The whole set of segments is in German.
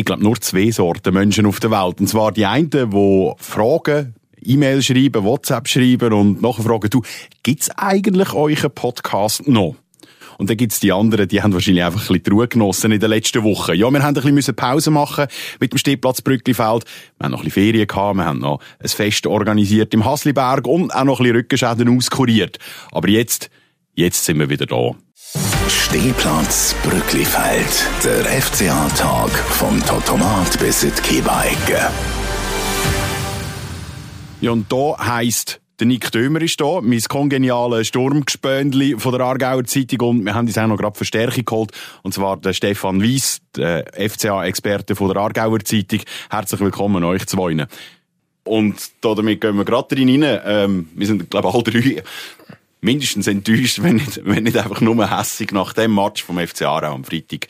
gibt, glaube nur zwei Sorten Menschen auf der Welt. Und zwar die einen, die Fragen E-Mail schreiben, WhatsApp schreiben und nachher fragen, du, gibt's eigentlich euren Podcast noch? Und dann gibt's die anderen, die haben wahrscheinlich einfach ein bisschen Ruhe genossen in den letzten Wochen. Ja, wir haben ein bisschen Pause machen mit dem Stehplatz Brücklifeld. Wir haben noch ein bisschen Ferien gehabt, wir haben noch ein Fest organisiert im Hasliberg und auch noch ein bisschen Rückenschäden auskuriert. Aber jetzt, jetzt sind wir wieder da. Stehplatz Brücklifeld. Der FCA-Tag vom Totomat bis in die Kiebeicke. Ja, und da heisst, der Nick Dömer ist da, mein kongeniales Sturmgespöndli von der Aargauer Zeitung und wir haben uns auch noch gerade Verstärkung geholt, und zwar der Stefan Weiss, der FCA-Experte von der Aargauer Zeitung. Herzlich willkommen euch zwei. Und damit gehen wir gerade rein. Ähm, wir sind, glaube ich, alle drei mindestens enttäuscht, wenn nicht, wenn nicht einfach nur hässig nach dem Match vom FC Aarau am Freitag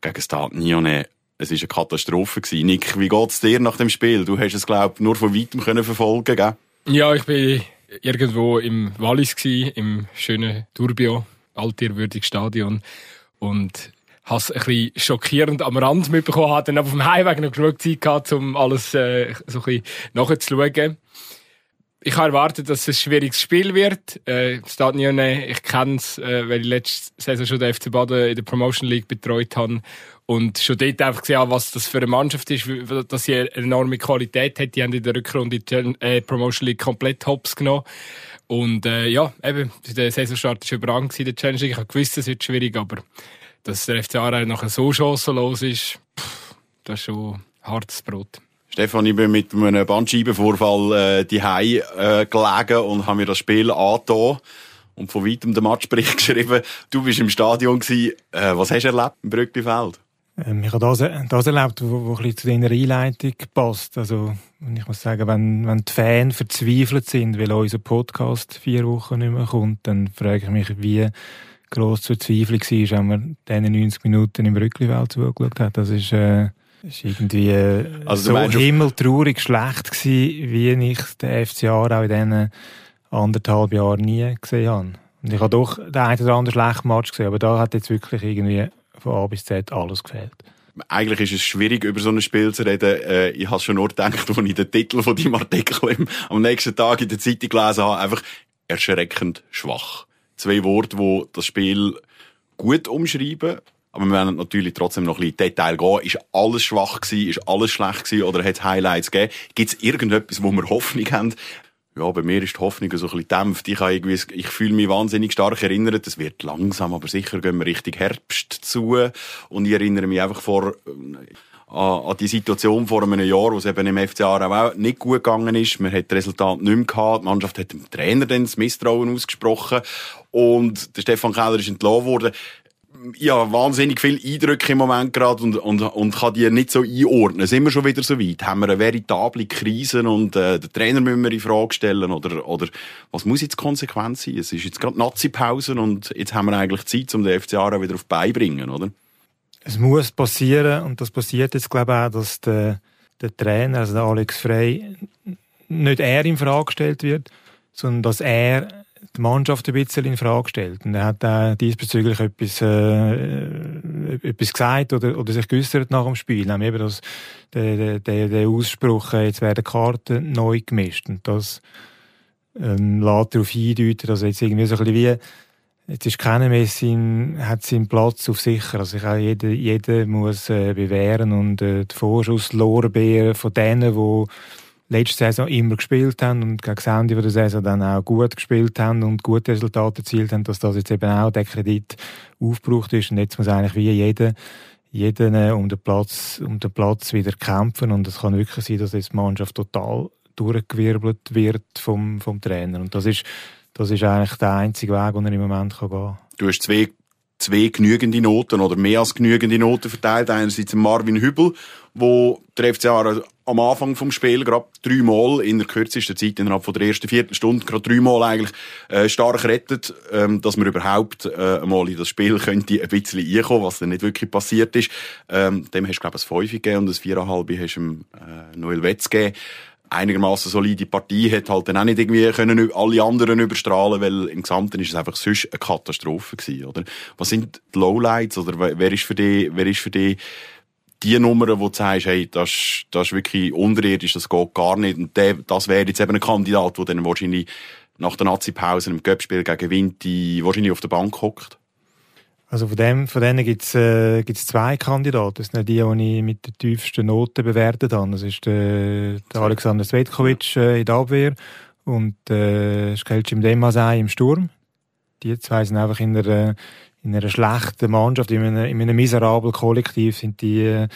gegen Stade Nione. Es war eine Katastrophe. Gewesen. Nick, wie geht's dir nach dem Spiel? Du hast es, glaube ich, nur von weitem können verfolgen gell? Ja, ich bin irgendwo im Wallis gewesen, im schönen Turbio, altehrwürdiges Stadion. Und habe es ein bisschen schockierend am Rand mitbekommen, habe dann auf dem Heimweg noch genug Zeit gehabt, um alles äh, so ein bisschen nachzuschauen ich habe erwartet, dass es ein schwieriges Spiel wird. Äh, Stadion, ich kenne es, äh, weil ich letzte Saison schon den FC Baden in der Promotion League betreut habe. Und schon dort einfach gesehen, was das für eine Mannschaft ist, dass sie eine enorme Qualität hat. Die haben in der Rückrunde die äh, Promotion League komplett hops genommen. Und äh, ja, eben, der Saisonstart war überragend in der Challenge League. Ich habe gewusst, es wird schwierig, aber dass der FC Aarau nachher so chancenlos ist, pff, das ist schon hartes Brot. Stefan, ich bin mit einem Bandscheibenvorfall äh, die äh, gelegen und habe mir das Spiel angetan und von weitem den Matchbericht geschrieben. Du bist im Stadion. Äh, was hast du erlebt im Brücklifeld? Ähm, ich habe das, das erlebt, bisschen zu deiner Einleitung passt. Also, ich muss sagen, wenn, wenn die Fans verzweifelt sind, weil unser Podcast vier Wochen nicht mehr kommt, dann frage ich mich, wie gross zur Verzweiflung war, wenn man diesen 90 Minuten im Brücklifeld zugeschaut hat. Das ist, äh, es war irgendwie äh, also, so himmeltraurig schlecht gewesen, wie ich den FCA auch in diesen anderthalb Jahren nie gesehen habe. Und ich habe doch den einen oder anderen schlechten Match gesehen, aber da hat jetzt wirklich irgendwie von A bis Z alles gefehlt. Eigentlich ist es schwierig, über so ein Spiel zu reden. Äh, ich habe schon nur gedacht, als ich den Titel von deinem Artikel am nächsten Tag in der Zeitung gelesen habe, einfach erschreckend schwach. Zwei Worte, die das Spiel gut umschreiben aber wir werden natürlich trotzdem noch ein bisschen Detail gehen. Ist alles schwach gewesen? Ist alles schlecht gewesen? Oder hat es Highlights gegeben? Gibt es irgendetwas, wo wir Hoffnung haben? Ja, bei mir ist die Hoffnung so ein bisschen dämpft. Ich, habe irgendwie, ich fühle mich wahnsinnig stark erinnert. Es wird langsam, aber sicher gehen wir Richtung Herbst zu. Und ich erinnere mich einfach vor, äh, an, die Situation vor einem Jahr, wo es eben im FCA auch nicht gut gegangen ist. Man hat das Resultat nicht mehr gehabt. Die Mannschaft hat dem Trainer dann das Misstrauen ausgesprochen. Und der Stefan Keller ist entlassen worden ja, wahnsinnig viele Eindrücke im Moment gerade und, und, und kann die nicht so einordnen. Sind wir schon wieder so weit? Haben wir eine veritable Krise und äh, den Trainer müssen wir in Frage stellen? Oder, oder was muss jetzt die Konsequenz sein? Es ist jetzt gerade Nazi-Pause und jetzt haben wir eigentlich Zeit, um den FCA wieder auf die bringen, oder? Es muss passieren und das passiert jetzt, glaube ich, auch, dass der, der Trainer, also der Alex Frey, nicht er in Frage gestellt wird, sondern dass er die Mannschaft ein bisschen in Frage stellt. Und er hat auch diesbezüglich etwas, äh, etwas gesagt oder, oder sich geäussert nach dem Spiel. Nämlich eben das, der, der, der Ausspruch, äh, jetzt werden Karten neu gemischt. Und das ähm, lässt darauf hindeuten, dass jetzt irgendwie so ein bisschen wie Jetzt ist keiner mehr sein, hat seinen Platz auf sicher. Also ich auch jeder, jeder muss äh, bewähren und äh, die Vorschusslorbeeren von denen, die letzte Saison immer gespielt haben und gegen das Ende der Saison dann auch gut gespielt haben und gute Resultate erzielt haben, dass das jetzt eben auch der Kredit aufgebraucht ist. Und jetzt muss eigentlich wie jeder, jeder äh, um den Platz, um den Platz wieder kämpfen. Und es kann wirklich sein, dass jetzt die Mannschaft total durchgewirbelt wird vom, vom Trainer. Und das ist, das ist eigentlich der einzige Weg, den er im Moment gehen kann. Du hast zwei zwei genügende Noten oder mehr als genügende Noten verteilt. Einerseits Marvin Hübel, wo der FCA am Anfang vom Spiel gerade dreimal in der kürzesten Zeit innerhalb von der ersten Viertelstunde gerade dreimal eigentlich äh, stark rettet, ähm, dass man überhaupt äh, mal in das Spiel könnte ein bisschen einkommen, was dann nicht wirklich passiert ist. Ähm, dem hast du glaube ich ein 5 gegeben und ein 4,5 hast du ihm äh, Noel Wetz gegeben einigermaßen solide Partie hat halt dann auch nicht irgendwie können alle anderen überstrahlen, weil im Gesamten ist es einfach sonst eine Katastrophe gewesen, oder? Was sind die Lowlights oder wer ist für dich, wer ist für dich die Nummern, wo du sagst, hey, das, das ist wirklich unterirdisch, das geht gar nicht. Und der, das wäre jetzt eben ein Kandidat, der dann wahrscheinlich nach der Nazi-Pause im Göppspiel gegen Vinti wahrscheinlich auf der Bank hockt. Also von, dem, von denen gibt es äh, gibt's zwei Kandidaten. Das sind die, die ich mit den tiefsten Noten bewertet habe. Das ist der, der Alexander Svetkovic äh, in der Abwehr und äh, Skelcim Demasei im Sturm. Die zwei sind einfach in einer, in einer schlechten Mannschaft, in einem, in einem miserablen Kollektiv sind die äh,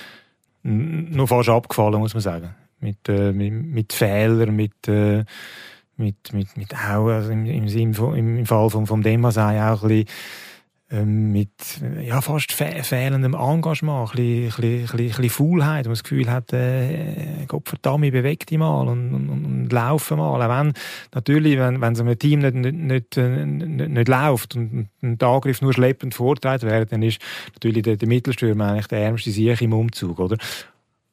nur fast abgefallen, muss man sagen. Mit, äh, mit, mit Fehlern, mit, äh, mit, mit, mit auch, also im, im, im, Fall von, von Demasei auch ein bisschen mit ja, fast fe fehlendem Engagement, ein bisschen, ein bisschen, ein bisschen, ein Faulheit, man das Gefühl hat, äh, Gott verdammt, beweg dich mal und, und, und laufe mal. Auch wenn, natürlich, wenn, wenn es einem Team nicht, nicht, nicht, nicht, nicht läuft und ein Angriff nur schleppend vortreibt wird, dann ist natürlich der, der Mittelstürmer eigentlich der ärmste Sieg im Umzug, oder?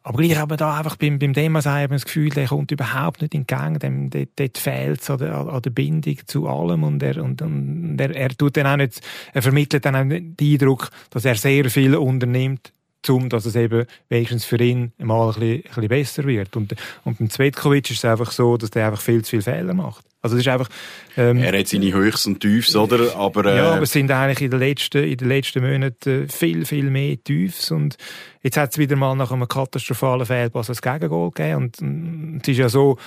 Aber gleich haben wir da einfach beim, beim Dema das Gefühl, der kommt überhaupt nicht entgegen, dem, dort, dort fehlt es an an der Bindung zu allem und er, und, und er, er tut dann auch nicht, er vermittelt dann auch den Eindruck, dass er sehr viel unternimmt, um, dass es eben wenigstens für ihn mal ein bisschen, ein bisschen besser wird. Und, und beim Zvetkovic ist es einfach so, dass der einfach viel zu viele Fehler macht. Also ist einfach... Ähm, er hat seine Höchst und Tiefs, oder? Aber, äh, ja, aber es sind eigentlich in den letzten, in den letzten Monaten viel, viel mehr Tiefs und jetzt hat es wieder mal nach einem katastrophalen Fehlpass ein Gegengol gegeben und, und es ist ja so,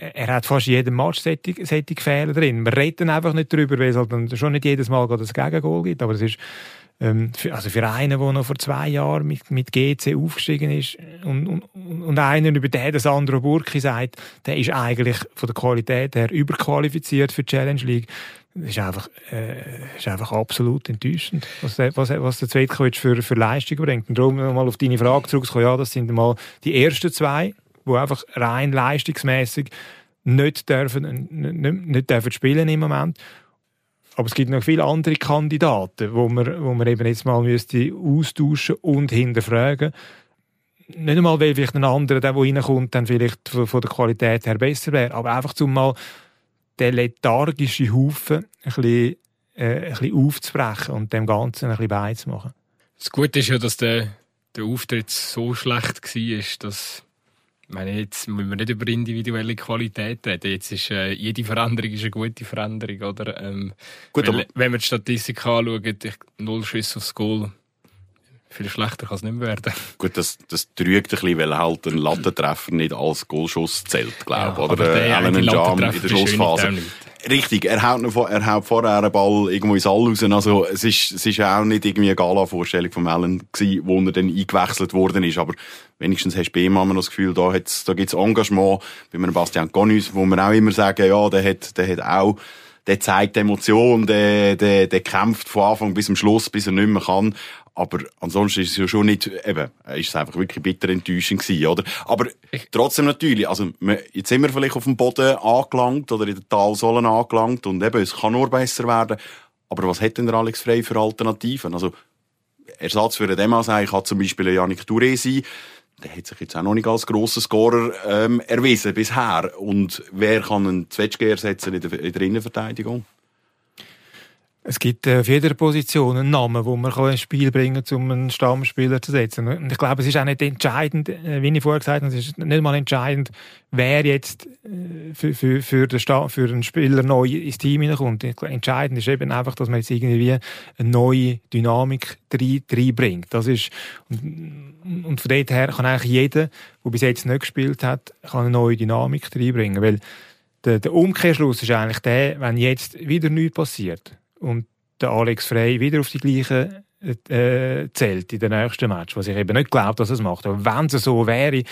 er hat fast in jedem Match solche, Fehler drin. Wir reden einfach nicht drüber, weil es halt schon nicht jedes Mal ein Gegengol gibt, aber es ist ähm, für, also für einen, der noch vor zwei Jahren mit, mit GC aufgestiegen ist und, und, und einen, über den das Sandro Burki sagt, der ist eigentlich von der Qualität her überqualifiziert für die Challenge League. Das ist einfach, äh, ist einfach absolut enttäuschend, was der, was, was der Zvetkovic für, für Leistung bringt. Und darum mal auf deine Frage zurückzukommen, ja, das sind mal die ersten zwei, die einfach rein leistungsmäßig nicht dürfen, nicht, nicht dürfen spielen im Moment. Aber es gibt noch viele andere Kandidaten, wo man, wo man eben jetzt mal müsste austauschen und hinterfragen. Nicht einmal, weil vielleicht ein anderer, der, der reinkommt, dann vielleicht von der Qualität her besser wäre, aber einfach um mal den lethargischen Haufen ein bisschen, äh, ein bisschen aufzubrechen und dem Ganzen ein bisschen beizumachen. Das Gute ist ja, dass der, der Auftritt so schlecht war, dass ich meine, jetzt müssen wir nicht über individuelle Qualität reden. Jetzt ist äh, jede Veränderung ist eine gute Veränderung, oder? Ähm, Gut, weil, wenn wir die Statistik anschauen, ich, null Schüsse aufs Goal. Viel schlechter kann es nicht mehr werden. Gut, das, das trügt ein bisschen, weil halt ein Lattentreffer nicht als Goalschuss zählt, glaube ich. Ja, oder äh, Alan Jam in der Schlussphase. Richtig, er haut, noch, er haut vorher einen Ball irgendwo ins All raus. Also, es ist, es ist auch nicht irgendwie eine Gala-Vorstellung von Allen gewesen, wo er dann eingewechselt worden ist. Aber wenigstens hast du bei ihm immer das Gefühl, da, hat's, da gibt's Engagement. Bei einem Bastian Gonus, wo wir auch immer sagen, ja, der hat, der hat auch, der zeigt Emotion, der, der, der kämpft von Anfang bis zum Schluss, bis er nicht mehr kann. Aber ansonsten ist es ja schon nicht, eben, ist es einfach wirklich bitter enttäuschend gewesen, oder? Aber trotzdem natürlich, also, jetzt sind wir vielleicht auf dem Boden angelangt oder in der Talsohlen angelangt und eben, es kann nur besser werden. Aber was hat denn der Alex Frey für Alternativen? Also, Ersatz für den Demasei kann zum Beispiel Janik Touré sein. Der hat sich jetzt auch noch nicht als grosser Scorer ähm, erwiesen bisher. Und wer kann einen Zwetschge ersetzen in der, in der Innenverteidigung? Es gibt äh, auf jeder Position einen Namen, wo man ins Spiel bringen kann, um einen Stammspieler zu setzen. Und ich glaube, es ist auch nicht entscheidend, äh, wie ich vorher gesagt habe, es ist nicht mal entscheidend, wer jetzt äh, für, für, für, den Sta für einen Spieler neu ins Team hineinkommt. Entscheidend ist eben einfach, dass man jetzt irgendwie eine neue Dynamik reinbringt. Das ist, und, und von dort her kann eigentlich jeder, der bis jetzt nicht gespielt hat, kann eine neue Dynamik reinbringen. Weil der, der Umkehrschluss ist eigentlich der, wenn jetzt wieder nichts passiert, und der Alex Frey wieder auf die gleiche äh, zählt in den nächsten Match, was ich eben nicht glaube, dass es macht. Aber wenn es so wäre,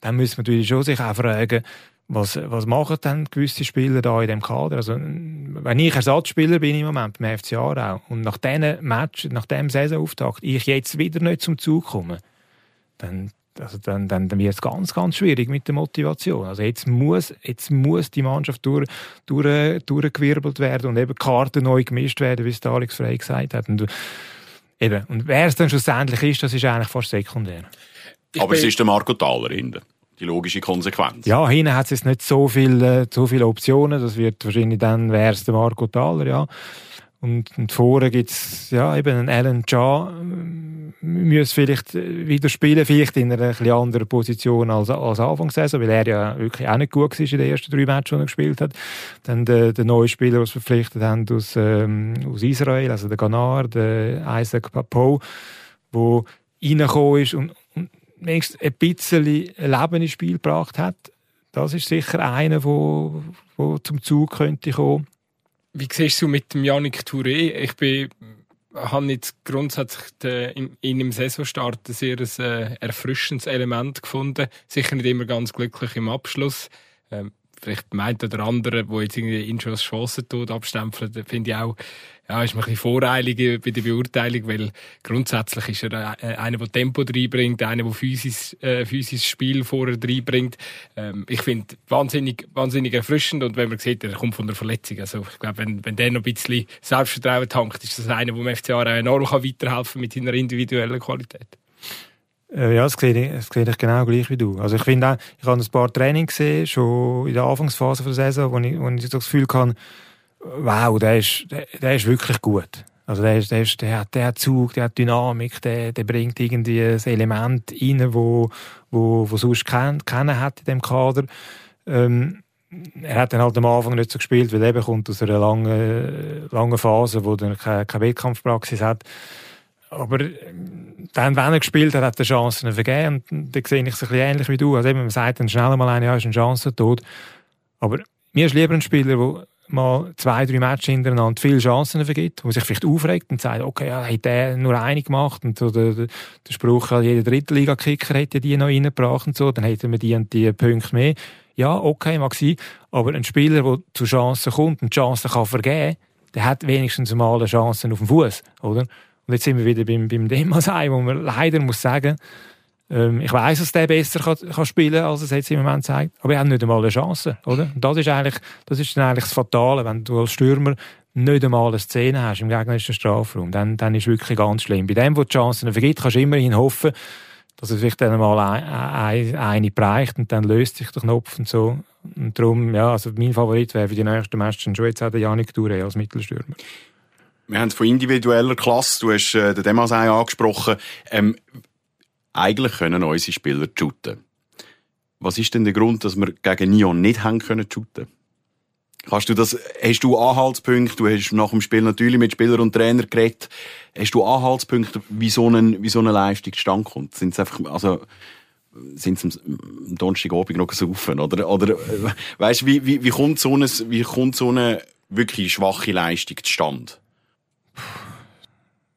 dann müsste man natürlich schon sich auch fragen, was, was machen denn gewisse Spieler da in dem Kader? Also, wenn ich Ersatzspieler bin im Moment beim FC Aarau und nach diesem Match, nach diesem Saisonauftakt, ich jetzt wieder nicht zum Zug komme, dann also dann, dann, dann wird es ganz, ganz schwierig mit der Motivation. Also jetzt muss, jetzt muss die Mannschaft durch, durch, durchgewirbelt werden und eben Karten neu gemischt werden, wie es Alex Frey gesagt hat. Und, eben, und wer es dann schlussendlich ist, das ist eigentlich fast sekundär. Ich Aber es ist der Marco Thaler hinten. Die logische Konsequenz. Ja, hinten hat es jetzt nicht so viele, so viele Optionen. Das wird wahrscheinlich dann, wäre es der Marco Thaler, ja. Und, und vorne gibt's ja, eben einen Alan Cha, müsste vielleicht wieder spielen, vielleicht in einer etwas anderen Position als, als Anfangssaison, weil er ja wirklich auch nicht gut war in den ersten drei Matches, die er gespielt hat. Dann der, der neue Spieler, den sie verpflichtet haben aus, ähm, aus Israel, also der Ganar, der Isaac Papo, der reingekommen ist und, und wenigstens ein bisschen Leben ins Spiel gebracht hat. Das ist sicher einer, der zum Zug könnte kommen wie siehst du mit dem Yannick Touré? Ich bin, habe jetzt grundsätzlich den, in im Saisonstart ein sehr äh, erfrischendes Element gefunden. Sicher nicht immer ganz glücklich im Abschluss. Ähm, vielleicht meint der andere, der jetzt irgendwie ihn schon als Chance tut, abstempelt, finde ich auch, ja, ist man ein bisschen voreilig bei der Beurteilung, weil grundsätzlich ist er äh, einer, der Tempo reinbringt, einer, der physisch, äh, physisches Spiel vorher reinbringt. Ähm, ich finde wahnsinnig, wahnsinnig erfrischend und wenn man sieht, er kommt von der Verletzung. Also ich glaube, wenn, wenn der noch ein bisschen Selbstvertrauen tankt, ist das einer, der dem FCA enorm kann weiterhelfen mit seiner individuellen Qualität. Äh, ja, das sehe, ich, das sehe ich genau gleich wie du. Also ich finde auch, ich habe ein paar Trainings gesehen, schon in der Anfangsphase der Saison, wo ich, wo ich das Gefühl hatte, wow, der ist, der, der ist wirklich gut. Also der, ist, der, ist, der, hat, der hat Zug, der hat Dynamik, der, der bringt irgendwie ein Element rein, wo, wo, wo sonst keinen kennen hat in dem Kader. Ähm, er hat dann halt am Anfang nicht so gespielt, weil er eben kommt aus einer langen, langen Phase, wo er keine, keine Wettkampfpraxis hat. Aber dann, wenn er gespielt hat, hat er Chancen vergeben. Und da sehe ich es ein bisschen ähnlich wie du. Also eben, man sagt dann schnell mal, ja, ist eine Chance tot. Aber mir ist lieber ein Spieler, der mal zwei, drei Matches hintereinander viele Chancen vergibt, wo sich vielleicht aufregt und sagt, okay, ja, hat der nur eine gemacht und so der, der Spruch, jeder Drittliga-Kicker hätte die noch reingebracht und so, dann hätten wir die und die Punkte mehr. Ja, okay, mag sein, aber ein Spieler, der zu Chancen kommt und Chancen kann vergeben, der hat wenigstens mal eine Chance auf dem Fuß, oder? Und jetzt sind wir wieder beim, beim Demasei, wo man leider muss sagen, ähm, ich weiß, dass der besser kann, kann spielen als es jetzt im Moment zeigt, aber er hat nicht einmal eine Chance, oder? Und das ist eigentlich, das ist dann eigentlich das Fatale, wenn du als Stürmer nicht einmal eine Szene hast im gegnerischen Strafraum, dann, dann ist es wirklich ganz schlimm. Bei dem, wo die Chancen vergibt, kannst du immerhin hoffen, dass es vielleicht dann mal ein, ein, eine bereicht und dann löst sich der Knopf und so. Und darum, ja, also mein Favorit wäre für die nächsten Matches schon jetzt auch der Janik Touré als Mittelstürmer. Wir haben es von individueller Klasse, du hast äh, den Demasei angesprochen. Ähm, eigentlich können unsere Spieler shooten. Was ist denn der Grund, dass wir gegen Nyon nicht haben können shooten? Kannst du das, hast du Anhaltspunkte? Du hast nach dem Spiel natürlich mit Spieler und Trainer geredet. Hast du Anhaltspunkte, wie so, eine, wie so eine Leistung zustande kommt? Sind es einfach, also, sind es am Donnerstagabend noch saufen? Oder, oder, weißt du, wie, wie, wie kommt so eine, wie kommt so eine wirklich schwache Leistung zustande?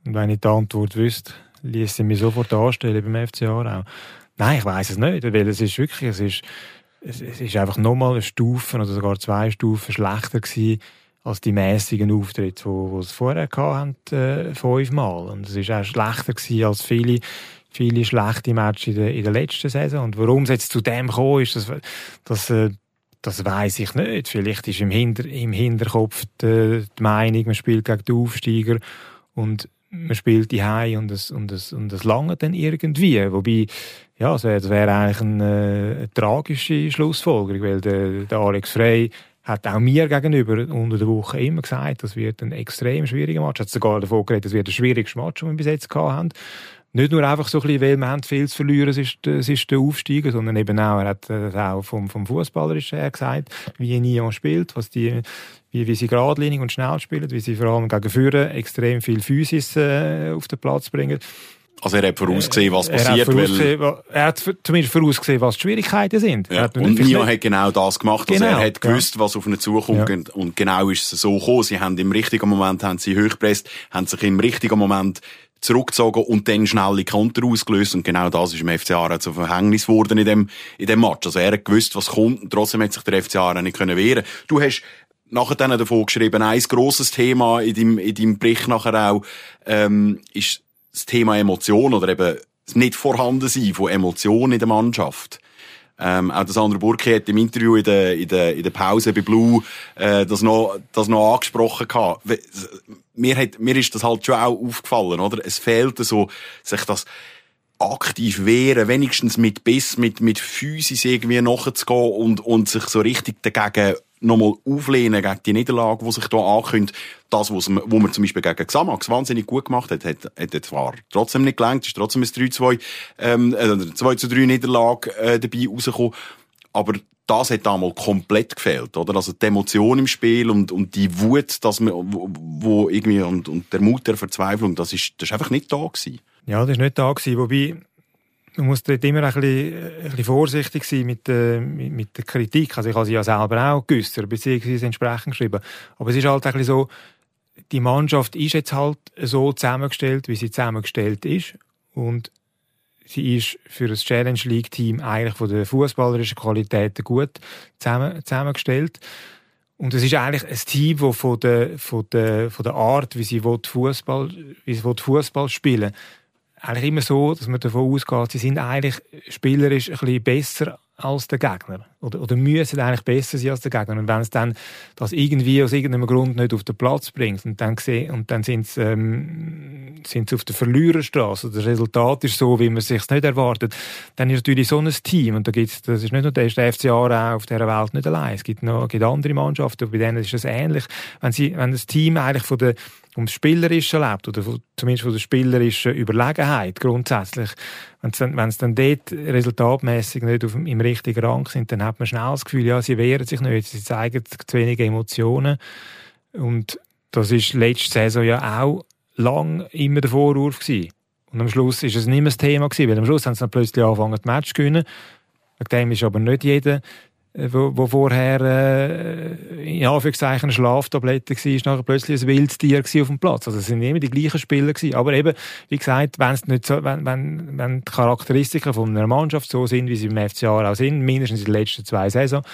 Und wenn ich die Antwort wüsste, ließ sie mich sofort anstellen beim FCA auch. Nein, ich weiß es nicht, weil es ist wirklich, es ist, es, ist einfach nochmal eine Stufe oder sogar zwei Stufen schlechter gewesen als die mäßigen Auftritte, die, die es vorher hatten, äh, fünfmal. Und es ist auch schlechter gewesen als viele, viele schlechte Matches in der, in der letzten Saison. Und warum es jetzt zu dem gekommen ist, das, das, äh, das weiß ich nicht. Vielleicht ist im, Hinter, im Hinterkopf die, die Meinung, man spielt gegen die Aufsteiger und man spielt die High und es, und es, und es lange dann irgendwie. Wobei, ja, das wäre wär eigentlich eine, eine, tragische Schlussfolgerung, weil der, der Alex Frey hat auch mir gegenüber unter der Woche immer gesagt, das wird ein extrem schwieriger Match. Hat sogar davon geredet, das wird der schwierigste Match, den wir bis jetzt gehabt haben. Nicht nur einfach so ein bisschen, weil wir haben viel zu verlieren, es ist, es ist der Aufsteiger, sondern eben auch, er hat das auch vom, vom Fußballerischen her gesagt, wie Nyon spielt, was die, wie, wie sie geradlinig und schnell spielen, wie sie vor allem gegen Führer extrem viel Physis äh, auf den Platz bringen. Also er hat vorausgesehen, was passiert. Er hat, weil... er hat zumindest vorausgesehen, was die Schwierigkeiten sind. Ja. Und Nio hat genau das gemacht. Also genau. er hat gewusst, was auf ihn zukommt. Ja. Und genau ist es so gekommen. Sie haben im richtigen Moment haben sie hochgepresst, haben sich im richtigen Moment zurückgezogen und dann schnell die Konter ausgelöst. Und genau das ist im FCA zu Verhängnis geworden in dem, in dem Match. Also er hat gewusst, was kommt und trotzdem hat sich der FCA nicht können wehren Du hast nachher dann davon geschrieben, ein grosses Thema in deinem, in deinem Bericht nachher auch, ähm, ist das Thema Emotion oder eben das nicht vorhanden sein von Emotionen in der Mannschaft. Ähm, auch das andere Burki hat im Interview in der, in der, in der Pause bei Blue äh, das, noch, das noch angesprochen gehabt. Mir, hat, mir ist das halt schon auch aufgefallen, oder? Es fehlt so, sich das aktiv wehren, wenigstens mit Biss, mit, mit Physis irgendwie nachzugehen und, und sich so richtig dagegen nochmal auflehnen gegen die Niederlage, die sich hier ankündigt. Das, was man, wo man zum Beispiel gegen Xamax wahnsinnig gut gemacht hat, hat, hat zwar trotzdem nicht gelangt, ist trotzdem ein 3-2, ähm, äh, 2 zu 3 Niederlage äh, dabei rausgekommen. Aber das hat damals komplett gefehlt, oder? Also die Emotion im Spiel und, und die Wut, dass man, wo, wo irgendwie, und, und der Mut der Verzweiflung, das ist, das ist einfach nicht da gewesen. Ja, das ist nicht da gewesen, wobei, man muss dort immer ein bisschen, ein bisschen vorsichtig sein mit, äh, mit, mit der Kritik. Also ich habe sie ja selber auch geäussert, beziehungsweise entsprechend geschrieben. Aber es ist halt ein bisschen so, die Mannschaft ist jetzt halt so zusammengestellt, wie sie zusammengestellt ist. Und sie ist für das Challenge League Team eigentlich von der fußballerischen Qualität gut zusammen, zusammengestellt. Und es ist eigentlich ein Team, das von der, von der, von der Art, wie sie Fußball, wie sie Fußball spielen, eigentlich immer so, dass man davon ausgeht, sie sind eigentlich spielerisch ein bisschen besser als der Gegner. Oder, oder müssen eigentlich besser sein als der Gegner. Und wenn es dann das irgendwie aus irgendeinem Grund nicht auf den Platz bringt und dann, und dann sind sie, ähm, sind sie auf der Verliererstraße das Resultat ist so, wie man es sich nicht erwartet, dann ist natürlich so ein Team und da gibt's, das ist nicht nur der, der FCA auch auf dieser Welt nicht allein. Es gibt noch gibt andere Mannschaften, bei denen ist es ähnlich. Wenn, sie, wenn das Team eigentlich von der ums Spielerische lebt oder zumindest von der spielerischen Überlegenheit grundsätzlich, wenn es dann, dort resultatmäßig nicht auf, im richtigen Rang sind, dann hat man schnell das Gefühl, ja, sie wehren sich nicht, sie zeigen zu wenige Emotionen und das ist letzte Saison ja auch lang immer der Vorwurf gewesen. Und am Schluss ist es nicht mehr das Thema gewesen, weil am Schluss haben sie dann plötzlich angefangen, die Match zu gewinnen. Wegen dem ist aber nicht jeder wo, wo vorher äh, in Anführungszeichen eine Schlaftablette war, ist nachher plötzlich ein Wildtier auf dem Platz. Also es sind immer die gleichen Spieler gewesen. Aber eben, wie gesagt, wenn's nicht so, wenn, wenn, wenn die Charakteristika von einer Mannschaft so sind, wie sie im FCA auch sind, mindestens in den letzten zwei Saisons,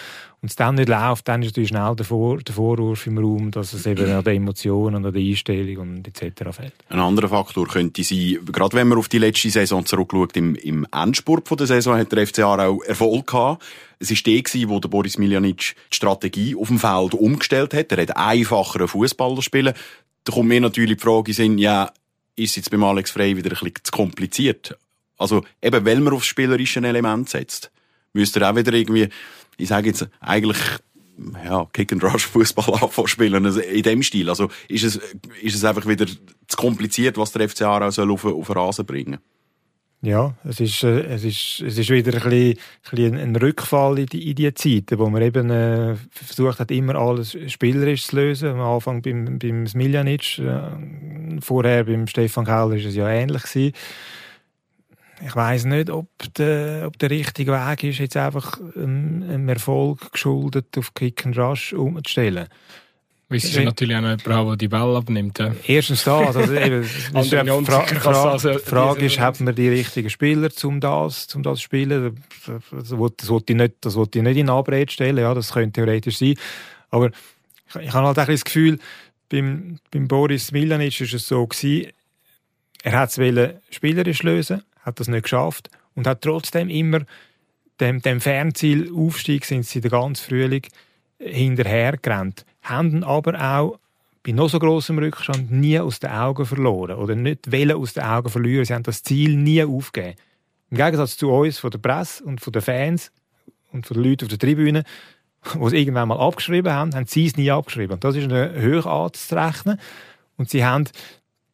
und es dann nicht läuft, dann ist natürlich schnell der, Vor der Vorwurf im Raum, dass es eben an der Emotion und an der Einstellung und etc. fehlt. Ein anderer Faktor könnte sein, gerade wenn man auf die letzte Saison zurückschaut, im, im Endspurt von der Saison hat der FCA auch Erfolg gehabt. Es war der, wo der Boris Miljanic die Strategie auf dem Feld umgestellt hat. Er hat einfacheren Fußballer spielen. Da kommt mir natürlich die Frage in ja, ist jetzt beim Alex Frey wieder ein bisschen zu kompliziert? Also, eben, weil man aufs spielerische Element setzt, müsste er auch wieder irgendwie ich sage jetzt eigentlich ja, Kick-and-Rush-Fußball anfangen also in dem Stil. Also ist es, ist es einfach wieder zu kompliziert, was der FC Aarau auf, auf den Rasen bringen ja, es ist, äh, es ist, es ist wieder ein bisschen, ein, ein Rückfall in die, die Zeiten, wo man eben äh, versucht hat, immer alles spielerisch zu lösen. Am Anfang beim, beim Smiljanic, äh, vorher beim Stefan Keller ist es ja ähnlich gewesen ich weiß nicht, ob der, ob der richtige Weg ist, jetzt einfach einem, Erfolg geschuldet auf Kick and Rush umzustellen. Weil es ist natürlich auch noch jemand, der die Bälle abnimmt. Ja. Erstens das. Also eben, die Fra Fra also, Frage ist, hat man die richtigen Spieler, um das, um das zu spielen? Das wollte ich nicht, das wollte ich nicht in Abrede stellen. Ja, das könnte theoretisch sein. Aber ich, ich habe halt ein das Gefühl, beim, beim Boris Miljanic war es so gewesen, er hat es spielerisch lösen hat das nicht geschafft und hat trotzdem immer dem, dem Fernziel Aufstieg sind sie den ganzen Frühling hinterhergerannt. Haben aber auch bei noch so großem Rückstand nie aus den Augen verloren oder nicht wollen aus den Augen verlieren. Sie haben das Ziel nie aufgegeben. Im Gegensatz zu uns, von der Presse und von den Fans und von den Leuten auf der Tribüne, die es irgendwann mal abgeschrieben haben, haben sie es nie abgeschrieben. Und das ist hoch anzurechnen. Und sie haben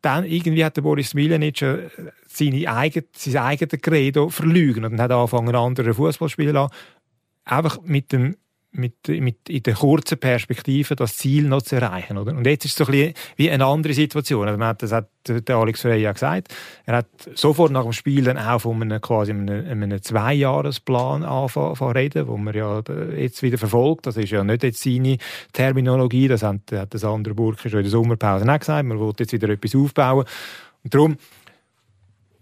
dann irgendwie hat der Boris Miljanic äh, seine eigen, sein eigenes Credo verlügen und hat angefangen, andere Fußballspieler an, einfach mit dem mit, mit in der kurzen Perspektive das Ziel noch zu erreichen. Oder? Und jetzt ist es so ein bisschen wie eine andere Situation. Also man hat, das hat der Alex Frey ja gesagt. Er hat sofort nach dem Spiel dann auch von einem, quasi einem, einem Zweijahresplan angefangen reden, wo man ja jetzt wieder verfolgt. Das ist ja nicht jetzt seine Terminologie, das hat, hat das andere Burg schon in der Sommerpause auch gesagt. Man will jetzt wieder etwas aufbauen. Und darum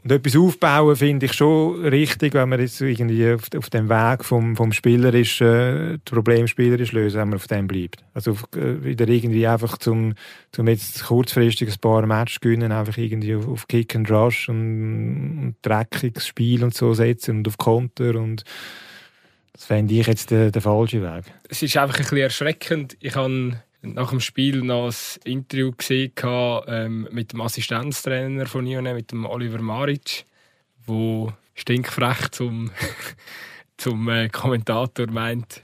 und etwas aufbauen finde ich schon richtig, wenn man jetzt irgendwie auf, auf dem Weg vom, vom spielerischen, äh, Problem spielerisch lösen, wenn man auf dem bleibt. Also auf, äh, wieder irgendwie einfach zum, zum jetzt kurzfristig ein paar Matches gewinnen, einfach irgendwie auf, auf Kick and Rush und, und dreckiges Spiel und so setzen und auf Konter und das fände ich jetzt der, der falsche Weg. Es ist einfach ein bisschen erschreckend. Ich habe nach dem Spiel noch ein Interview gesehen ähm, mit dem Assistenztrainer von Ione, mit dem Oliver Maric, wo stinkfrech zum, zum äh, Kommentator meint,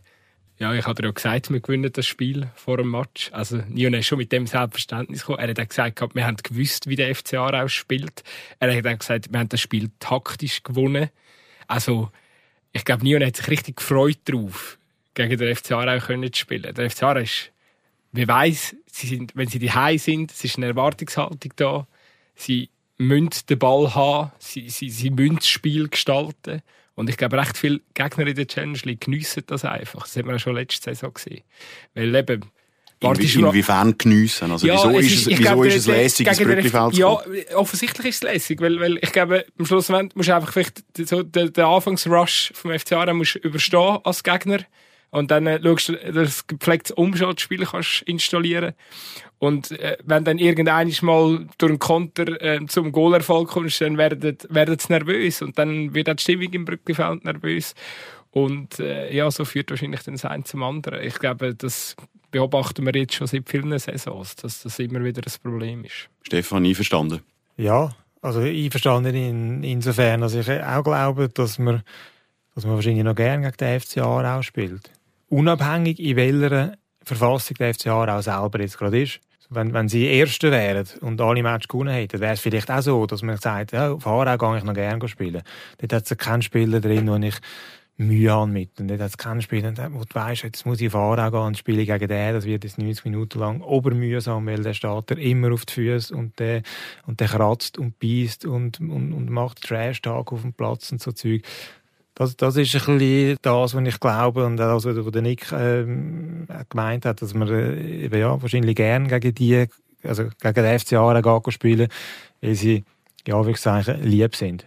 Ja, ich habe ja gesagt, wir gewinnen das Spiel vor dem Match. Also, Nion ist schon mit dem Selbstverständnis gekommen. Er hat auch gesagt, wir haben gewusst, wie der FCA ausspielt. Er hat auch gesagt, wir haben das Spiel taktisch gewonnen. Also, ich glaube, Nion hat sich richtig gefreut darauf, gegen den auch können zu spielen. Der FCA ist, wie weiss, sie sind, wenn sie die sind, es ist eine Erwartungshaltung da. Sie müssen den Ball haben, sie, sie, sie müssen das Spiel gestalten. Und ich glaube, recht viele Gegner in der Challenge League geniessen das einfach. Das hat man ja schon letzte Saison gesehen. Weil eben, Inwie inwiefern geniessen? Also, ja, wieso ist, es, wieso glaube, ist es lässig, das Brücklifeld Ja, offensichtlich ist es lässig, weil, weil ich glaube, am Schluss musst du einfach vielleicht so den, den Anfangsrush vom FCA musst überstehen als Gegner und dann äh, schaust du, dass du gepflegtes Umschaltspiel kannst installieren und äh, wenn dann irgendein mal durch einen Konter äh, zum Goalerfolg kommst, dann werden, werden sie nervös und dann wird auch die Stimmung im Brückenfeld nervös. Und äh, ja, so führt wahrscheinlich den ein zum anderen. Ich glaube, das beobachten wir jetzt schon seit vielen Saisons, dass das immer wieder ein Problem ist. Stefan, einverstanden? Ja, also einverstanden in, insofern, dass ich auch glaube, dass man, dass man wahrscheinlich noch gerne gegen den FCA auch spielt. Unabhängig in welcher Verfassung der FCA auch selber jetzt gerade ist. Wenn, wenn sie Erste wären und alle Matches gewonnen hätten, wäre es vielleicht auch so, dass man sagt, ja, auf Aarau gehe ich noch gerne spielen. Dort hat es keinen Spieler drin, wo ich Mühe habe mit. Und dort hat es keinen Spieler, wo du weißt, jetzt muss ich auf Aarau gehen und spiele gegen den, das wird jetzt 90 Minuten lang obermühsam, weil der steht er immer auf die Füße und der, und der kratzt und beißt und, und, und macht Trash-Tag auf dem Platz und so Zeug. Das, das ist ein bisschen das, was ich glaube und auch, was der Nick ähm, gemeint hat, dass man äh, ja, wahrscheinlich gern gegen die, also gegen den FCA gehen spielen, weil sie, ja, wie gesagt, lieb sind.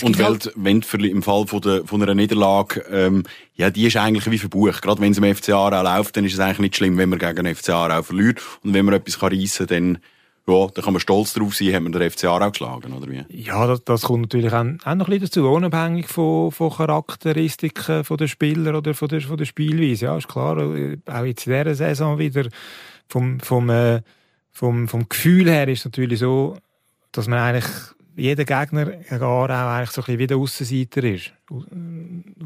und weil, halt wenn im Fall von, der, von einer Niederlage, ähm, ja, die ist eigentlich wie verbucht. Gerade wenn es im FCA auch läuft, dann ist es eigentlich nicht schlimm, wenn man gegen den FCA auch verliert. Und wenn man etwas reissen kann, dann ja, da kann man stolz drauf sein, haben wir den FC Aarau geschlagen, oder wie? Ja, das, das kommt natürlich auch, auch noch ein bisschen dazu, unabhängig von, von Charakteristiken von der Spieler oder von der, von der Spielweise. Ja, ist klar, auch jetzt in dieser Saison wieder vom, vom, äh, vom, vom Gefühl her ist es natürlich so, dass man eigentlich jeder Gegner gegen Aarau eigentlich so ein bisschen wie der Aussenseiter ist.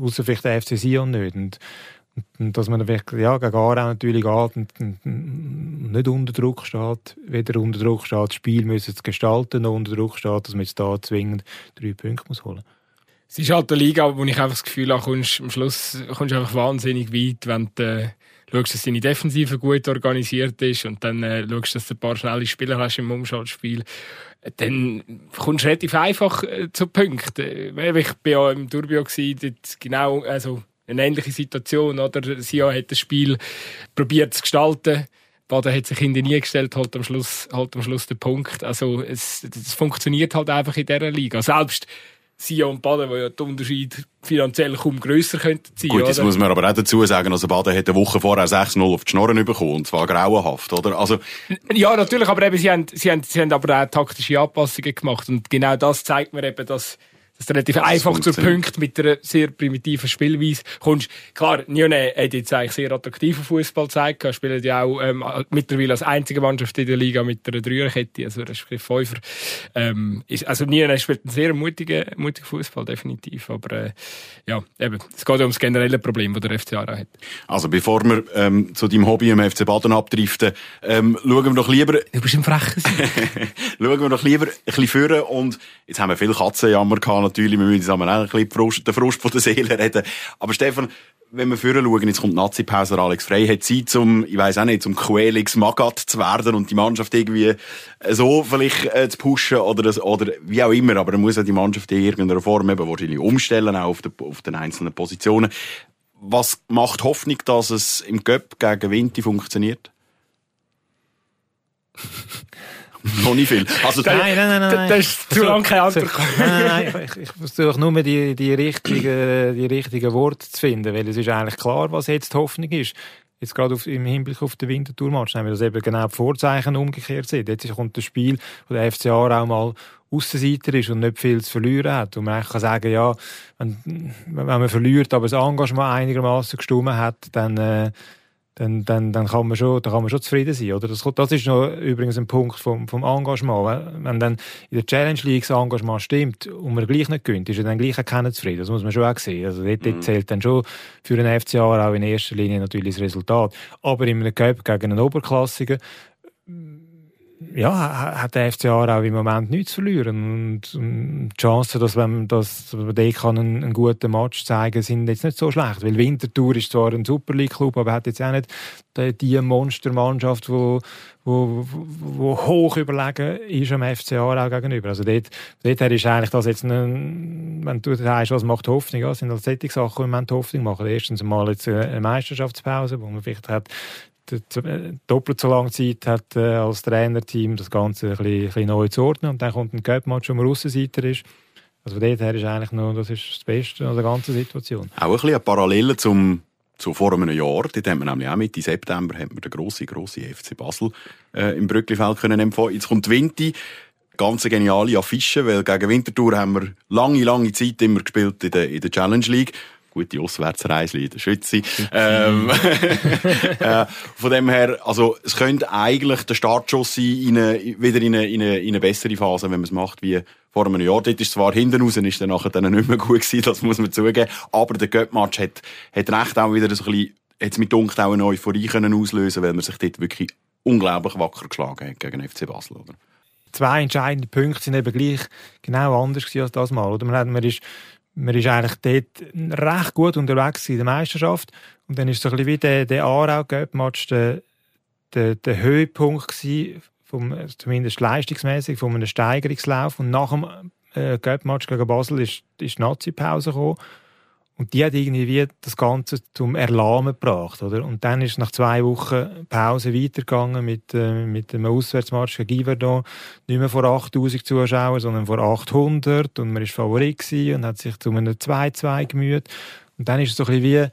Außer vielleicht der FC Sion nicht. Und, dass man wirklich, ja, gegen Aarau natürlich geht und, nicht unter Druck steht, weder unter Druck steht, das Spiel müssen zu gestalten, noch unter Druck steht, dass man jetzt da zwingend drei Punkte muss holen Es ist halt eine Liga, wo ich einfach das Gefühl habe, kommst, am Schluss kommst du einfach wahnsinnig weit, wenn du äh, schaust, dass deine Defensive gut organisiert ist und dann äh, schaust, dass du ein paar schnelle Spieler hast im Umschaltspiel dann kommst du relativ einfach äh, zu Punkten. Ich bin ja im Turbio genau, also eine ähnliche Situation, oder? Sia hat das Spiel probiert zu gestalten. Baden hat sich hinter nie gestellt, halt am Schluss, halt am Schluss der Punkt. Also, es, es funktioniert halt einfach in dieser Liga. Selbst Sia und Baden, wo ja der Unterschied finanziell kaum grösser könnte sein. Gut, jetzt oder? muss man aber auch dazu sagen, also Baden hat eine Woche vorher 6-0 auf die Schnorren bekommen, und zwar grauenhaft, oder? Also... Ja, natürlich, aber eben, sie haben, sie haben, sie haben aber auch taktische Anpassungen gemacht und genau das zeigt mir eben, dass dass du relativ das einfach zu Punkt mit einer sehr primitiven Spielweise kommst. Klar, Nyone hat jetzt eigentlich sehr attraktiven Fußball gezeigt. Er spielt ja auch ähm, mittlerweile als einzige Mannschaft in der Liga mit einer Dreierkette, also respektive Fünfer. Ähm, ist, also Nyone spielt einen sehr mutigen, mutigen Fußball, definitiv. Aber äh, ja, eben, es geht ja um das generelle Problem, das der FC Aarau hat. Also bevor wir ähm, zu deinem Hobby im FC Baden abdriften, ähm, schauen wir doch lieber... Du bist im Frechen. schauen wir doch lieber ein bisschen führen und jetzt haben wir viel Katzenjammer gehabt natürlich, wir müssen zusammen auch ein bisschen Frust, den Frust von der Seele reden. Aber Stefan, wenn wir vorher schauen, jetzt kommt Nazi-Pause, Alex Frey hat Zeit, zum, ich weiss auch nicht, zum Quelix Magat zu werden und die Mannschaft irgendwie so vielleicht äh, zu pushen oder, das, oder wie auch immer. Aber er muss ja die Mannschaft in irgendeiner Form eben wahrscheinlich umstellen, auch auf, der, auf den einzelnen Positionen. Was macht Hoffnung, dass es im Göpp gegen Winti funktioniert? Noch nicht viel. Also, nein, nein, nein, nein. Das ist zu lange keine Antwort. Nein, nein, ich, ich versuche nur die, die, richtigen, die richtigen Worte zu finden, weil es ist eigentlich klar, was jetzt die Hoffnung ist. Jetzt gerade auf, im Hinblick auf den Wintertourmatch haben wir das eben genau die Vorzeichen umgekehrt sind. Jetzt kommt das Spiel, wo der FCA auch mal Aussenseiter ist und nicht viel zu verlieren hat. Und man kann sagen, ja, wenn, wenn man verliert, aber das Engagement einigermaßen gestummen hat, dann, äh, dann, dann, dann kann man schon, dann kann man schon zufrieden sein, oder? Das, das ist noch übrigens ein Punkt vom, vom Engagement. Wenn dann in der Challenge League das Engagement stimmt und man gleich nicht gönnt, ist er dann gleich auch keiner zufrieden. Das muss man schon auch sehen. Also dort, dort mhm. zählt dann schon für einen FCA auch in erster Linie natürlich das Resultat. Aber in einem Cup gegen einen Oberklassiker, ja, hat der FCA auch im Moment nichts zu verlieren. Und, die Chancen, dass man, dass da kann einen, einen, guten Match zeigen sind jetzt nicht so schlecht. Weil Winterthur ist zwar ein Super League-Club, aber hat jetzt auch nicht die, die Monstermannschaft, die wo, wo, wo hoch überlegen ist am FCA auch gegenüber. Also dort, dort ist eigentlich das jetzt, ein, wenn du sagst, was macht Hoffnung, ja, sind halt solche Sachen, die man Hoffnung machen. Erstens mal jetzt eine Meisterschaftspause, wo man vielleicht hat doppelt so lange Zeit hat äh, als Trainerteam, das Ganze ein bisschen, ein bisschen neu zu ordnen. Und dann kommt ein Cup-Match, wo man Aussenseiter ist. Also von dort her ist eigentlich noch, das ist das Beste an der ganzen Situation. Auch ein bisschen eine Parallele zum, zu vor einem Jahr. Dort haben wir nämlich auch Mitte September haben wir den grossen, grossen FC Basel äh, im Brücklifeld können empfangen. Jetzt kommt Winti. Ganz geniale Affische, weil gegen Winterthur haben wir lange, lange Zeit immer gespielt in der, in der Challenge League gute Auswärtsreise in der Schütze. Ähm, äh, von dem her, also es könnte eigentlich der Startschuss sein, in eine, wieder in eine, in, eine, in eine bessere Phase, wenn man es macht wie vor einem Jahr. Dort ist zwar hinten raus, ist dann nachher dann nicht mehr gut gewesen, das muss man zugeben, aber der Göttmatch hat, hat recht auch wieder so ein bisschen, jetzt mit Dunkel auch eine Euphorie können auslösen, weil man sich dort wirklich unglaublich wacker geschlagen hat gegen FC Basel, oder? Zwei entscheidende Punkte sind eben gleich genau anders als das Mal, oder? Man, hat, man ist man ist eigentlich dort recht gut unterwegs in der Meisterschaft. Und dann ist so ein bisschen wie der, der Aarau-Göpp-Match der, der, der Höhepunkt gewesen, vom, zumindest leistungsmäßig von einem Steigerungslauf. Und nach dem äh, Göpp-Match gegen Basel ist, ist die Nazi-Pause gekommen. Und die hat irgendwie das Ganze zum Erlahmen gebracht, oder? Und dann ist nach zwei Wochen Pause weitergegangen mit, äh, mit dem Auswärtsmatch gegen Giverdon. Nicht mehr vor 8000 Zuschauern, sondern vor 800. Und man war Favorit und hat sich zu einem 2-2 gemüht. Und dann ist es so ein bisschen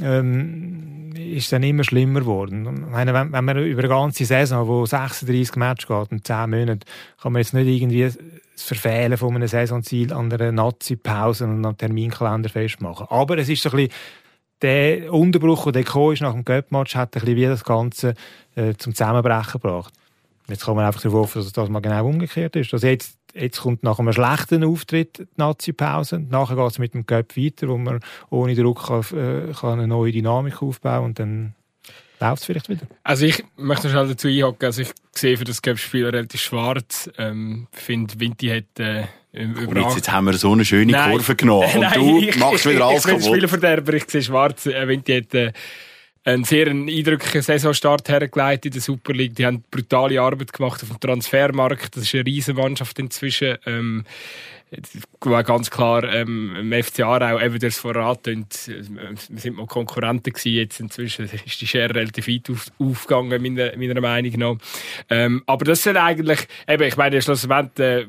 wie, ähm, ist dann immer schlimmer geworden. meine, wenn, wenn man über eine ganze Saison, wo 36 Matches geht, in 10 Monaten, kann man jetzt nicht irgendwie das Verfehlen von einem Saisonziel an einer Nazi-Pause und einem Terminkalender festmachen. Aber es ist so ein bisschen der Unterbruch, der gekommen ist nach dem Göpp-Match, hat ein bisschen wie das Ganze äh, zum Zusammenbrechen gebracht. Jetzt kann man einfach darauf hoffen, dass das mal genau umgekehrt ist. Also jetzt, jetzt kommt nach einem schlechten Auftritt die Nazi-Pause. Nachher geht es mit dem Göpp weiter, wo man ohne Druck kann, äh, kann eine neue Dynamik aufbauen dann läuft es vielleicht wieder. Also ich möchte noch schnell dazu einhaken. Also ich sehe für das Cup-Spiel relativ schwarz. Ähm, ich finde, Vinti hat äh, jetzt, jetzt haben wir so eine schöne Nein. Kurve genommen und Nein, du ich, machst wieder alles ich, ich, kaputt. Ich Spielerverderber, ich sehe schwarz. Äh, Vinti hat äh, einen sehr eindrücklichen Saisonstart hergelegt in der Super League. Die haben brutale Arbeit gemacht auf dem Transfermarkt. Das ist eine riesige Mannschaft inzwischen. Ähm, ganz klar ähm, im FC Aarau, eben das vorraten, wir sind mal Konkurrenten gewesen, jetzt inzwischen ist die Schere relativ weit auf, aufgegangen, meiner, meiner Meinung nach. Ähm, aber das sind eigentlich, eben, ich meine, schlussendlich, äh,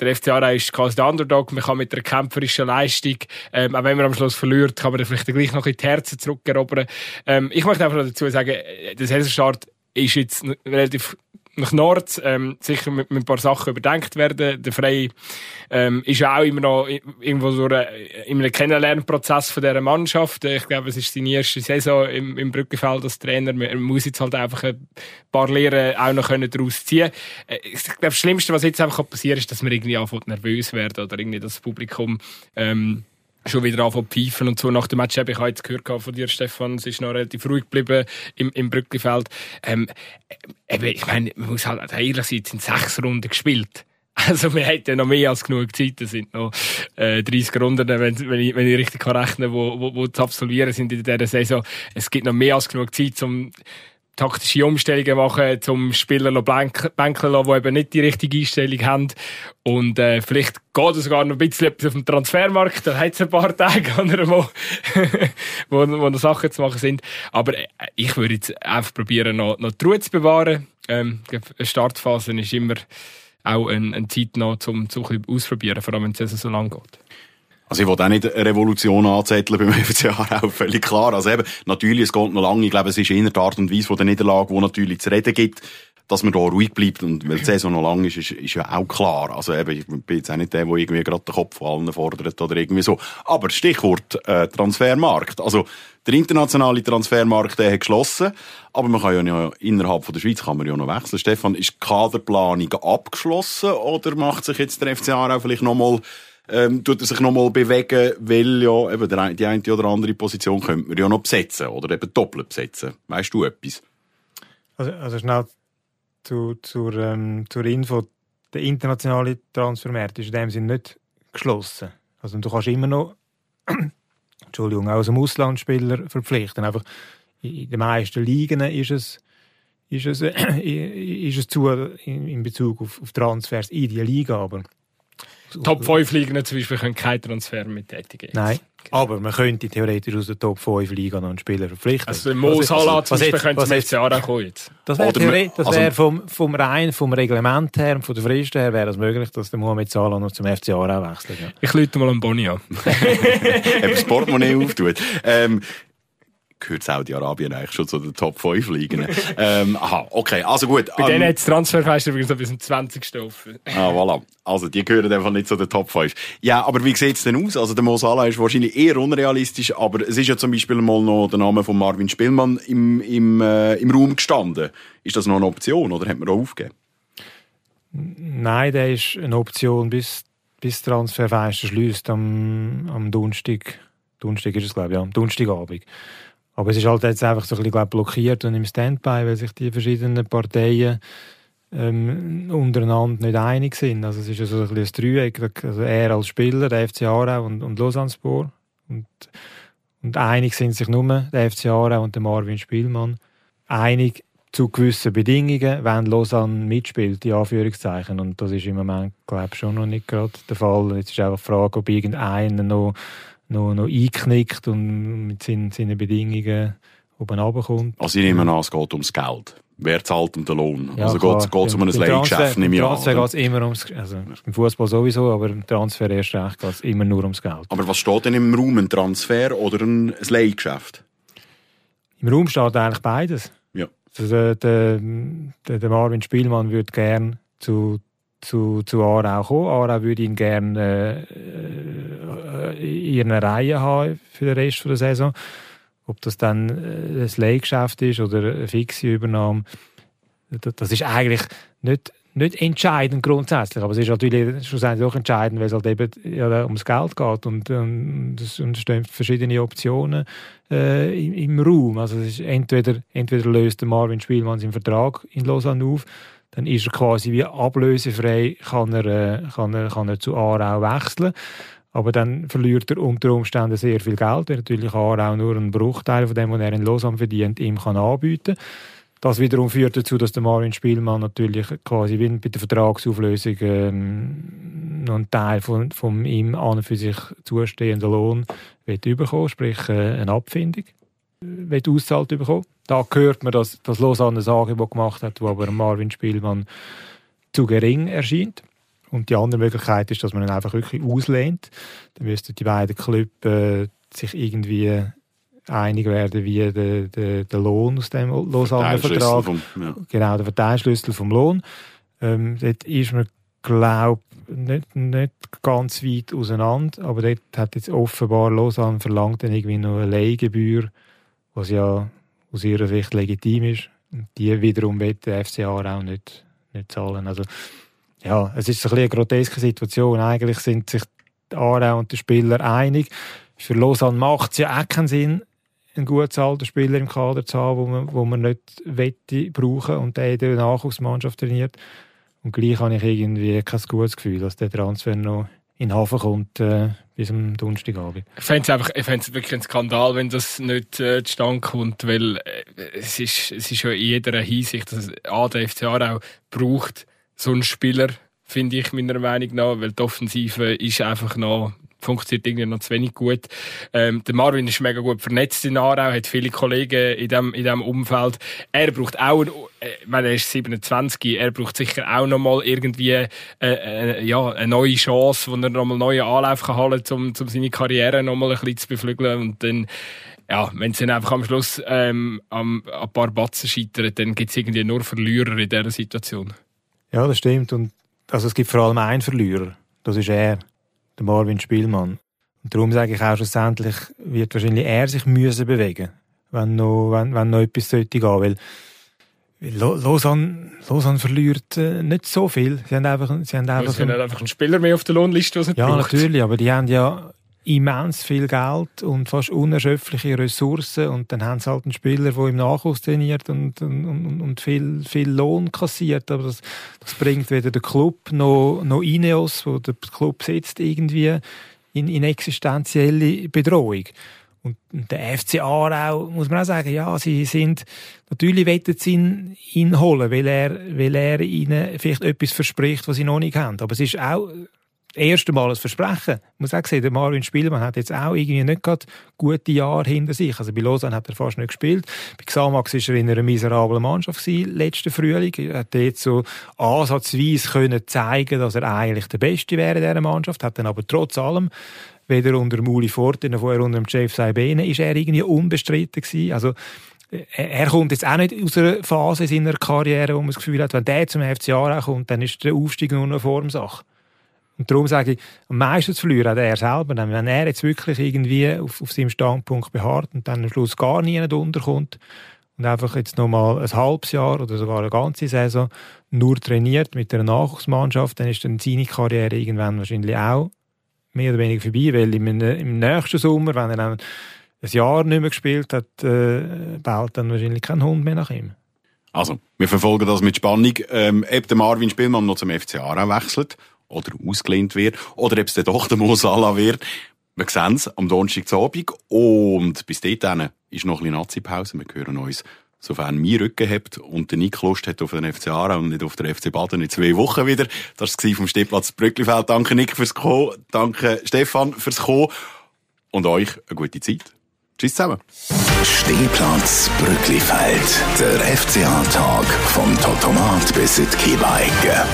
der FC Aarau ist quasi der Underdog. Man kann mit einer kämpferischen Leistung, ähm, auch wenn man am Schluss verliert, kann man dann vielleicht gleich noch in die Herzen zurückerobern. Ähm, ich möchte einfach dazu sagen, äh, der Saisonstart ist jetzt relativ nach Nord ähm, sicher mit, mit, ein paar Sachen überdenkt werden. Der Frey ähm, ist auch immer noch irgendwo so eine, in einem Kennenlernprozess von dieser Mannschaft. Ich glaube, es ist seine erste Saison im, im Brückenfeld als Trainer. Man muss jetzt halt einfach ein paar Lehren auch noch daraus ziehen äh, Ich glaube, das Schlimmste, was jetzt einfach passieren kann, ist, dass man irgendwie anfängt nervös werden oder irgendwie das Publikum ähm, schon wieder anfangen pfeifen und so. Nach dem Match habe ich jetzt gehört von dir, Stefan, es ist noch relativ ruhig geblieben im, im Brücklifeld. Ähm, eben, ich meine, man muss halt ehrlich sein, es sind sechs Runden gespielt. Also wir hätten noch mehr als genug Zeit. Es sind noch äh, 30 Runden, wenn, wenn, ich, wenn ich richtig kann rechnen wo, wo, wo zu absolvieren sind in dieser Saison. Es gibt noch mehr als genug Zeit, um taktische Umstellungen machen, zum Spieler noch bänkeln lassen, die eben nicht die richtige Einstellung haben. Und äh, vielleicht geht es sogar noch ein bisschen auf dem Transfermarkt. Da hat es ein paar Tage, wo, wo, wo noch Sachen zu machen sind. Aber äh, ich würde jetzt einfach probieren, noch, noch die Ruhe zu bewahren. Ähm, eine Startphase ist immer auch eine, eine Zeit noch, um zum auszuprobieren, vor allem wenn es so lang geht. Also ich will auch nicht eine Revolution anzetteln beim FC Aarau, völlig klar. Also eben, natürlich, es geht noch lange. Ich glaube, es ist in der Art und Weise von der Niederlage, wo natürlich zu reden gibt. dass man da ruhig bleibt und weil die Saison noch lang ist, ist, ist ja auch klar. Also eben, ich bin jetzt auch nicht der, der irgendwie gerade den Kopf von allen fordert oder irgendwie so. Aber Stichwort äh, Transfermarkt. Also der internationale Transfermarkt der hat geschlossen, aber man kann ja innerhalb von der Schweiz kann man ja noch wechseln. Stefan, ist die Kaderplanung abgeschlossen oder macht sich jetzt der FCA auch vielleicht nochmal ähm, tut er sich nochmal bewegen, weil ja eben der, die eine oder andere Position könnte man ja noch besetzen oder eben doppelt besetzen. Weißt du etwas? Also, also schnell zu, zur, ähm, zur Info. Der internationale Transfermarkt ist in dem Sinne nicht geschlossen. Also du kannst immer noch Entschuldigung, auch dem Auslandsspieler verpflichten. Einfach in den meisten Ligen ist es, ist es, ist es zu in Bezug auf, auf Transfers in die Liga, aber Top 5 Ligen zum Beispiel können keinen Transfer mit tätigen. Nein. Aber man könnte theoretisch aus der Top 5 Liga noch einen Spieler verpflichten. Also Mo Salah zum Beispiel könnte zum FCA auch kommen jetzt. Das wäre das wär also, vom, vom rein, vom Reglement her und von der Frist her wäre es möglich, dass der Mohamed Salah noch zum FCA auch wechselt. Ja. Ich lüte mal an Boni an. Eben das Portemonnaie auftut. Ähm, gehört Saudi-Arabien eigentlich schon zu den Top 5 Ligen. ähm, aha, okay, also gut. Bei denen hat das Transferfenster übrigens bis zum 20. offen. ah, voilà. Also, die gehören einfach nicht zu den Top 5. Ja, aber wie sieht es denn aus? Also, der Mo Salah ist wahrscheinlich eher unrealistisch, aber es ist ja zum Beispiel mal noch der Name von Marvin Spielmann im, im, äh, im Raum gestanden. Ist das noch eine Option oder hat man da aufgegeben? Nein, der ist eine Option bis, bis Transferfenster schließt am, am Donnerstag. Donnerstag ist es, glaube ich, ja, am Donnerstagabend. Aber es ist halt jetzt einfach so ein bisschen blockiert und im Standby, weil sich die verschiedenen Parteien ähm, untereinander nicht einig sind. Also es ist ja ein, bisschen ein Dreieck. Also er als Spieler, der FC Aarau und, und Lausanne-Spor. Und, und einig sind sich nur der FC Aarau und der Marvin Spielmann. Einig zu gewissen Bedingungen, wenn Lausanne mitspielt, die Anführungszeichen. Und das ist im Moment, glaube ich, schon noch nicht gerade der Fall. Jetzt ist einfach die Frage, ob irgendeiner noch noch, noch einknickt und mit seinen, seinen Bedingungen oben runterkommt. Also ich nehme an, es geht ums Geld. Wer zahlt um den Lohn? Ja, also geht es um ein Leihgeschäft, nehme ich an. Transfer geht immer ums, also im Fußball sowieso, aber im Transfer erst recht geht es immer nur ums Geld. Aber was steht denn im Raum? Ein Transfer oder ein, ein Leihgeschäft? Im Raum steht eigentlich beides. Ja. Also der, der, der Marvin Spielmann würde gerne zu zu, zu Aarau kommen. Aarau würde ihn gerne äh, in ihrer Reihe haben für den Rest der Saison. Ob das dann äh, ein Leihgeschäft ist oder eine fixe Übernahme, das ist eigentlich nicht, nicht entscheidend grundsätzlich, aber es ist natürlich schlussendlich auch entscheidend, weil es halt eben ja, ums Geld geht und, und, und es stehen verschiedene Optionen äh, im, im, Raum. Also es ist entweder, entweder löst der Marvin Spielmann seinen Vertrag in Lausanne auf dann ist er quasi wie ablösefrei, kann er, äh, kann er, kann er zu Aarau wechseln. Aber dann verliert er unter Umständen sehr viel Geld, weil natürlich Aarau nur einen Bruchteil von dem, was er in Lausanne verdient, ihm kann anbieten. Das wiederum führt dazu, dass der Marvin Spielmann natürlich quasi wie bei der Vertragsauflösung ähm, noch einen Teil von, von ihm an für sich zustehenden Lohn wird bekommen, sprich äh, eine Abfindung wird auszahlt bekommen. Da hört man, dass, dass Lausanne ein Angebot gemacht hat, wo aber Marvin Spielmann zu gering erscheint. Und die andere Möglichkeit ist, dass man ihn einfach wirklich auslehnt. Dann müssten die beiden Clubs äh, sich irgendwie einig werden, wie der, der, der Lohn aus dem Lausanne-Vertrag, ja. genau, der Verteilschlüssel vom Lohn. Ähm, dort ist man, glaube nicht, nicht ganz weit auseinander, aber dort hat jetzt offenbar Lausanne verlangt dann irgendwie noch eine Leihgebühr was ja aus ihrer Sicht legitim ist. Und die wiederum wird der FCA auch nicht, nicht zahlen. Also, ja, es ist ein eine groteske Situation. Eigentlich sind sich die Aarau und der Spieler einig. Für Lausanne macht es ja auch keinen Sinn, einen gut zahlten Spieler im Kader zu haben, wo man, wo man nicht wette brauchen und der in der Nachwuchsmannschaft trainiert. Und gleich habe ich irgendwie kein gutes Gefühl, dass der Transfer noch in den Hafen kommt äh, bis am Donnerstagabend. Ich fände es einfach, ich fände wirklich ein Skandal, wenn das nicht äh, zustande kommt, weil äh, es ist, es ist ja in jeder Hinsicht, dass A, der FC auch braucht so einen Spieler, finde ich meiner Meinung nach, weil die Offensive ist einfach noch funktioniert irgendwie noch zu wenig gut. Ähm, der Marvin ist mega gut vernetzt in Aarau, hat viele Kollegen in dem, in dem Umfeld. Er braucht auch, äh, ich meine, er ist 27, er braucht sicher auch noch mal irgendwie äh, äh, ja, eine neue Chance, wo er noch mal neue Anlauf kann holen kann, um, um seine Karriere noch mal ein bisschen zu beflügeln und dann ja, wenn es dann einfach am Schluss ähm, am, ein paar Batzen scheitert, dann gibt es irgendwie nur Verlierer in dieser Situation. Ja, das stimmt. Und also es gibt vor allem einen Verlierer. Das ist er, der Marvin Spielmann. Und darum sage ich auch, schlussendlich wird wahrscheinlich er sich müssen bewegen, wenn noch, wenn, wenn noch etwas sollte gehen. Weil Lausanne, Lausanne verliert äh, nicht so viel. Sie haben einfach, sie haben einfach, sie haben einfach einen Spieler mehr auf der Lohnliste, was Ja, braucht. natürlich, aber die haben ja immens viel Geld und fast unerschöpfliche Ressourcen und dann haben sie halt einen Spieler, der im Nachwuchs trainiert und, und, und viel, viel Lohn kassiert, aber das, das bringt weder der Club noch, noch Ineos, wo der Club sitzt, irgendwie in, in existenzielle Bedrohung. Und der FC Aarau, muss man auch sagen, ja, sie sind, natürlich wettet sie ihn, ihn holen, weil er, weil er ihnen vielleicht etwas verspricht, was sie noch nicht haben. Aber es ist auch erste Mal ein Versprechen. Ich muss auch sagen, der Marvin Spielmann hat jetzt auch irgendwie nicht gerade gute Jahre hinter sich. Also bei Lausanne hat er fast nicht gespielt. Bei Xamax war er in einer miserablen Mannschaft gewesen, letzten Frühling. Er hat jetzt so ansatzweise können zeigen, dass er eigentlich der Beste wäre in dieser Mannschaft, hat dann aber trotz allem weder unter Muli Forte noch vorher unter dem Jeff Saibene, ist er irgendwie unbestritten gewesen. Also, er kommt jetzt auch nicht aus einer Phase in seiner Karriere, wo man das Gefühl hat, wenn der zum FC Aarau kommt, dann ist der Aufstieg nur eine Formsache. Und darum sage ich, am meisten zu verlieren hat er selber. Wenn er jetzt wirklich irgendwie auf, auf seinem Standpunkt beharrt und dann am Schluss gar nie unterkommt und einfach jetzt nochmal ein halbes Jahr oder sogar eine ganze Saison nur trainiert mit einer Nachwuchsmannschaft, dann ist dann seine Karriere irgendwann wahrscheinlich auch mehr oder weniger vorbei, weil im, im nächsten Sommer, wenn er dann ein Jahr nicht mehr gespielt hat, äh, baut dann wahrscheinlich kein Hund mehr nach ihm. Also, wir verfolgen das mit Spannung. Ähm, ob der Marvin Spielmann noch zum FC Aarau wechselt oder ausgelehnt wird oder ob es dann doch der Mo Salah wird. Wir sehen es am Donnerstagabend und bis dahin ist noch ein bisschen Nazi-Pause. Wir hören uns sofern mein Rücken habt und der Nick Lust hat auf den FC Aarau und nicht auf den FC Baden in zwei Wochen wieder. Das war vom Stehplatz Brücklifeld. Danke Nick fürs Kommen, danke Stefan fürs Kommen und euch eine gute Zeit. Tschüss zusammen. Stehplatz Brücklifeld, der FCA-Tag vom Totomat bis in die Kiebeigge.